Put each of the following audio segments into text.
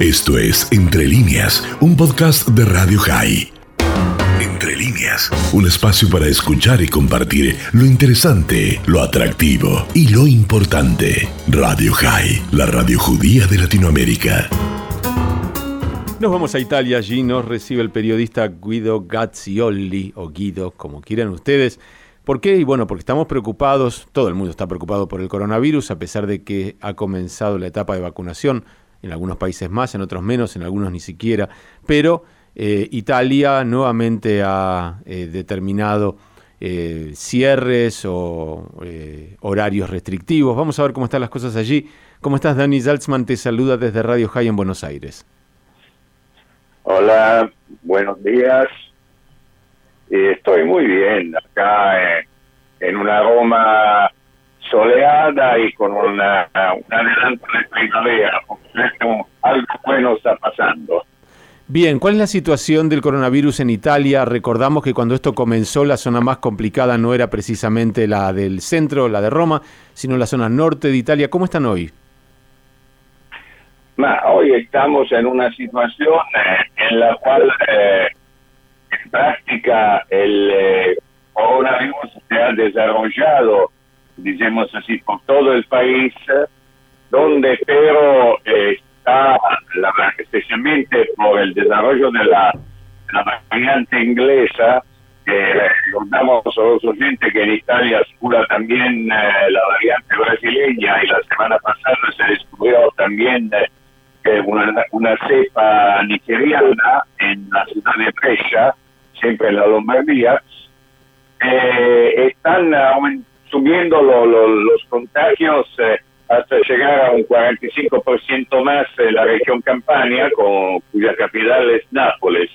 Esto es Entre líneas, un podcast de Radio High. Entre líneas, un espacio para escuchar y compartir lo interesante, lo atractivo y lo importante. Radio High, la radio judía de Latinoamérica. Nos vamos a Italia, allí nos recibe el periodista Guido Gazzioli, o Guido, como quieran ustedes. ¿Por qué? Y bueno, porque estamos preocupados, todo el mundo está preocupado por el coronavirus, a pesar de que ha comenzado la etapa de vacunación, en algunos países más, en otros menos, en algunos ni siquiera, pero eh, Italia nuevamente ha eh, determinado eh, cierres o horarios restrictivos. Vamos a ver cómo están las cosas allí. ¿Cómo estás, Dani Salzman? Te saluda desde Radio High en Buenos Aires. Hola, buenos días. Estoy muy bien acá en, una Roma soleada y con una, un adelanto de primavera. Algo bueno está pasando. Bien, ¿cuál es la situación del coronavirus en Italia? Recordamos que cuando esto comenzó la zona más complicada no era precisamente la del centro, la de Roma, sino la zona norte de Italia. ¿Cómo están hoy? hoy estamos en una situación eh, en la cual eh, en práctica el eh, coronavirus se ha desarrollado, digamos así, por todo el país, donde pero está, especialmente por el desarrollo de la, variante inglesa, recordamos a los oyentes que en Italia circula también la variante brasileña y la semana pasada se descubrió también una, una cepa nigeriana en la ciudad de Brescia, siempre en la Lombardía, eh, están subiendo los contagios eh, hasta llegar a un 45% más en la región Campania, con, cuya capital es Nápoles.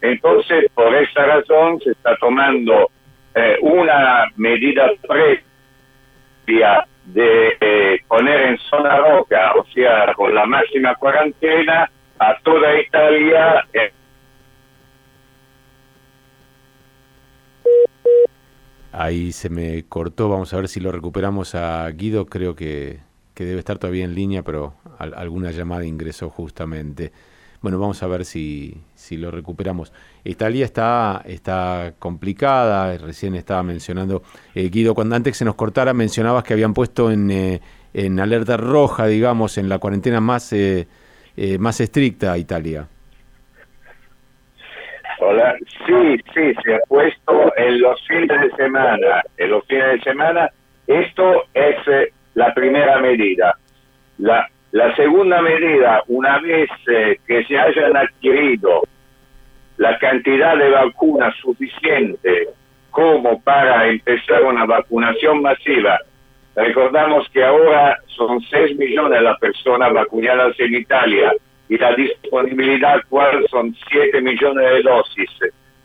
Entonces, por esa razón se está tomando eh, una medida previa de eh, poner en zona roca, o sea, con la máxima cuarentena a toda Italia. Eh. Ahí se me cortó, vamos a ver si lo recuperamos a Guido, creo que, que debe estar todavía en línea, pero alguna llamada ingresó justamente. Bueno, vamos a ver si, si lo recuperamos. Italia está, está complicada, recién estaba mencionando, eh, Guido, cuando antes se nos cortara mencionabas que habían puesto en, eh, en alerta roja, digamos, en la cuarentena más, eh, más estricta a Italia. Sí, sí, se ha puesto en los fines de semana, en los fines de semana, esto es la primera medida. La, la segunda medida, una vez eh, que se hayan adquirido la cantidad de vacunas suficiente como para empezar una vacunación masiva, recordamos que ahora son 6 millones las personas vacunadas en Italia y la disponibilidad actual son 7 millones de dosis,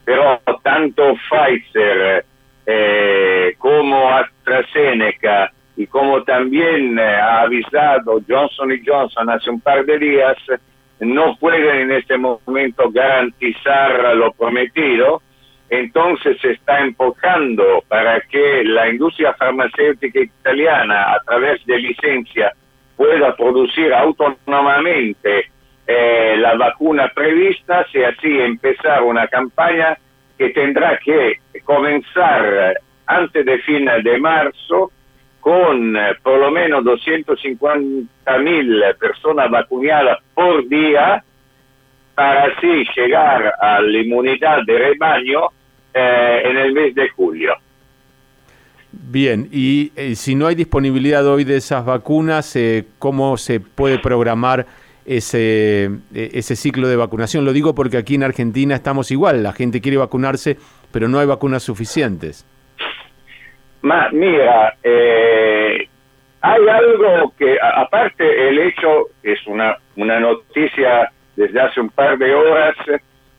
pero tanto Pfizer eh, como AstraZeneca y como también eh, ha avisado Johnson Johnson hace un par de días, no pueden en este momento garantizar lo prometido, entonces se está empujando para que la industria farmacéutica italiana, a través de licencia, pueda producir autónomamente eh, la vacuna prevista, y así empezar una campaña que tendrá que comenzar antes de fin de marzo con eh, por lo menos 250 mil personas vacunadas por día para así llegar a la inmunidad de rebaño eh, en el mes de julio. Bien, y eh, si no hay disponibilidad hoy de esas vacunas, ¿cómo se puede programar ese, ese ciclo de vacunación? Lo digo porque aquí en Argentina estamos igual, la gente quiere vacunarse, pero no hay vacunas suficientes. Ma mira, eh, hay algo que, aparte el hecho, es una, una noticia desde hace un par de horas,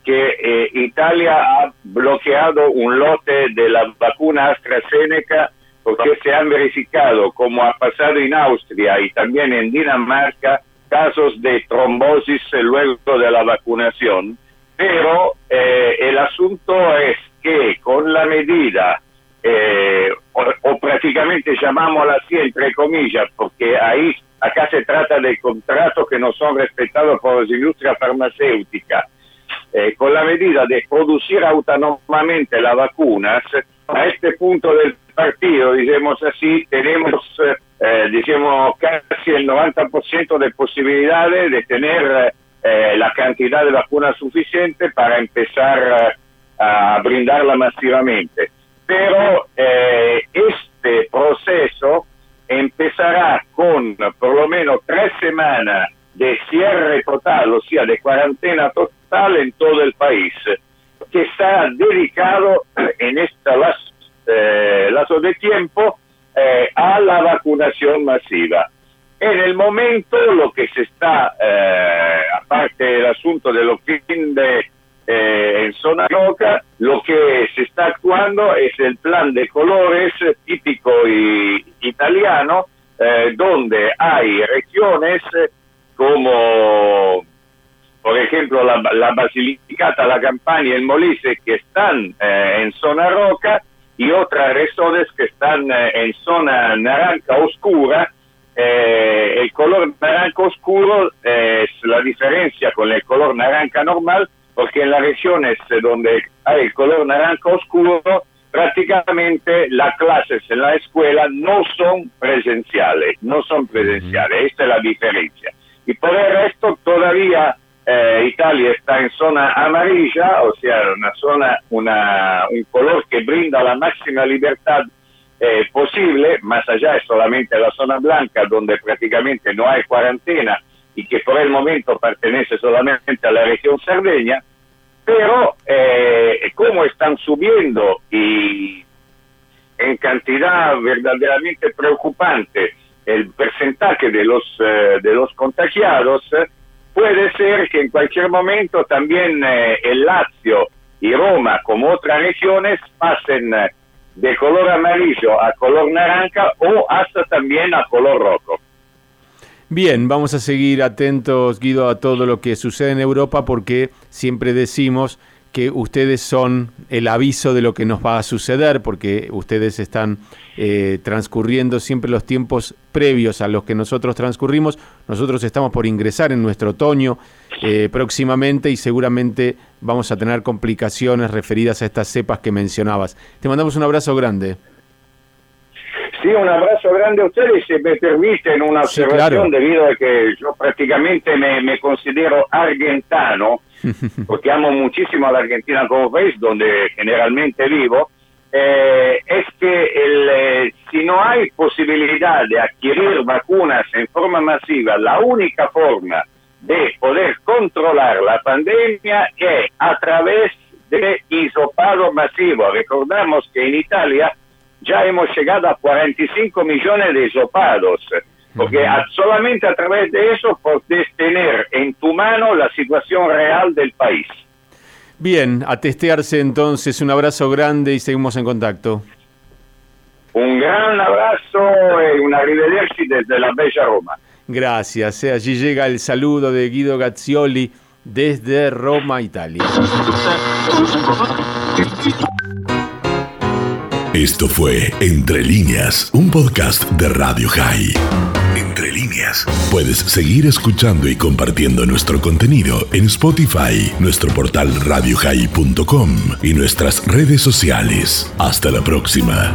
que eh, Italia ha bloqueado un lote de la vacuna AstraZeneca porque se han verificado, como ha pasado en Austria y también en Dinamarca, casos de trombosis luego de la vacunación. Pero eh, el asunto es que con la medida eh, o, prácticamente llamámosla así, entre comillas, porque ahí acá se trata de contratos que no son respetados por las industrias farmacéuticas, eh, con la medida de producir autónomamente las vacunas, a este punto del partido, digamos así, tenemos, eh, casi el 90% de posibilidades de tener eh, la cantidad de vacunas suficiente para empezar a brindarla masivamente. Pero eh, este proceso empezará con por lo menos tres semanas de cierre total, o sea, de cuarentena total en todo el país, que está dedicado en este eh, lazo de tiempo eh, a la vacunación masiva. En el momento lo que se está, aparte del asunto de los fin de eh, en zona roca, lo que se está actuando es el plan de colores típico italiano, eh, donde hay regiones como, por ejemplo, la, la Basilicata, la Campania el Molise, que están eh, en zona roca, y otras regiones que están en zona naranja oscura. el color naranja oscuro es la diferencia con el color naranja normal, porque en las regiones donde hay el color naranja oscuro, prácticamente las clases en la escuela no son presenciales, no son presenciales, esta es la diferencia. Y por el resto todavía eh, Italia está en zona amarilla, o sea, una zona, un color que brinda la máxima libertad eh, posible, más allá es solamente la zona blanca donde prácticamente no hay cuarentena y que por el momento pertenece solamente a la región Cerdeña, pero eh, como están subiendo en cantidad verdaderamente preocupante el porcentaje eh, de los contagiados, puede ser que en cualquier momento también eh, el Lazio y Roma, como otras regiones, pasen de color amarillo a color naranja o hasta también a color rojo. Bien, vamos a seguir atentos, Guido, a todo lo que sucede en Europa porque siempre decimos que ustedes son el aviso de lo que nos va a suceder, porque ustedes están eh, transcurriendo siempre los tiempos previos a los que nosotros transcurrimos. Nosotros estamos por ingresar en nuestro otoño eh, próximamente y seguramente vamos a tener complicaciones referidas a estas cepas que mencionabas. Te mandamos un abrazo grande. Sí, un abrazo grande a ustedes si me permiten una observación debido a que yo prácticamente me, considero argentano, porque amo muchísimo a la Argentina como país, donde generalmente vivo, eh, es que el, eh, si no hay posibilidad de adquirir vacunas en forma masiva, la única forma de poder controlar la pandemia es a través de hisopado masivo. Recordamos que en Italia ya hemos llegado a 45 millones de sopados, porque solamente a través de eso puedes tener en tu mano la situación real del país. Bien, a testearse entonces, un abrazo grande y seguimos en contacto. Un gran abrazo y una arrivederci desde la bella Roma. Gracias, eh, allí llega el saludo de Guido Gazzioli desde Roma, Italia. Esto fue Entre líneas, un podcast de Radio High. Entre líneas. Puedes seguir escuchando y compartiendo nuestro contenido en Spotify, nuestro portal radiohigh.com y nuestras redes sociales. Hasta la próxima.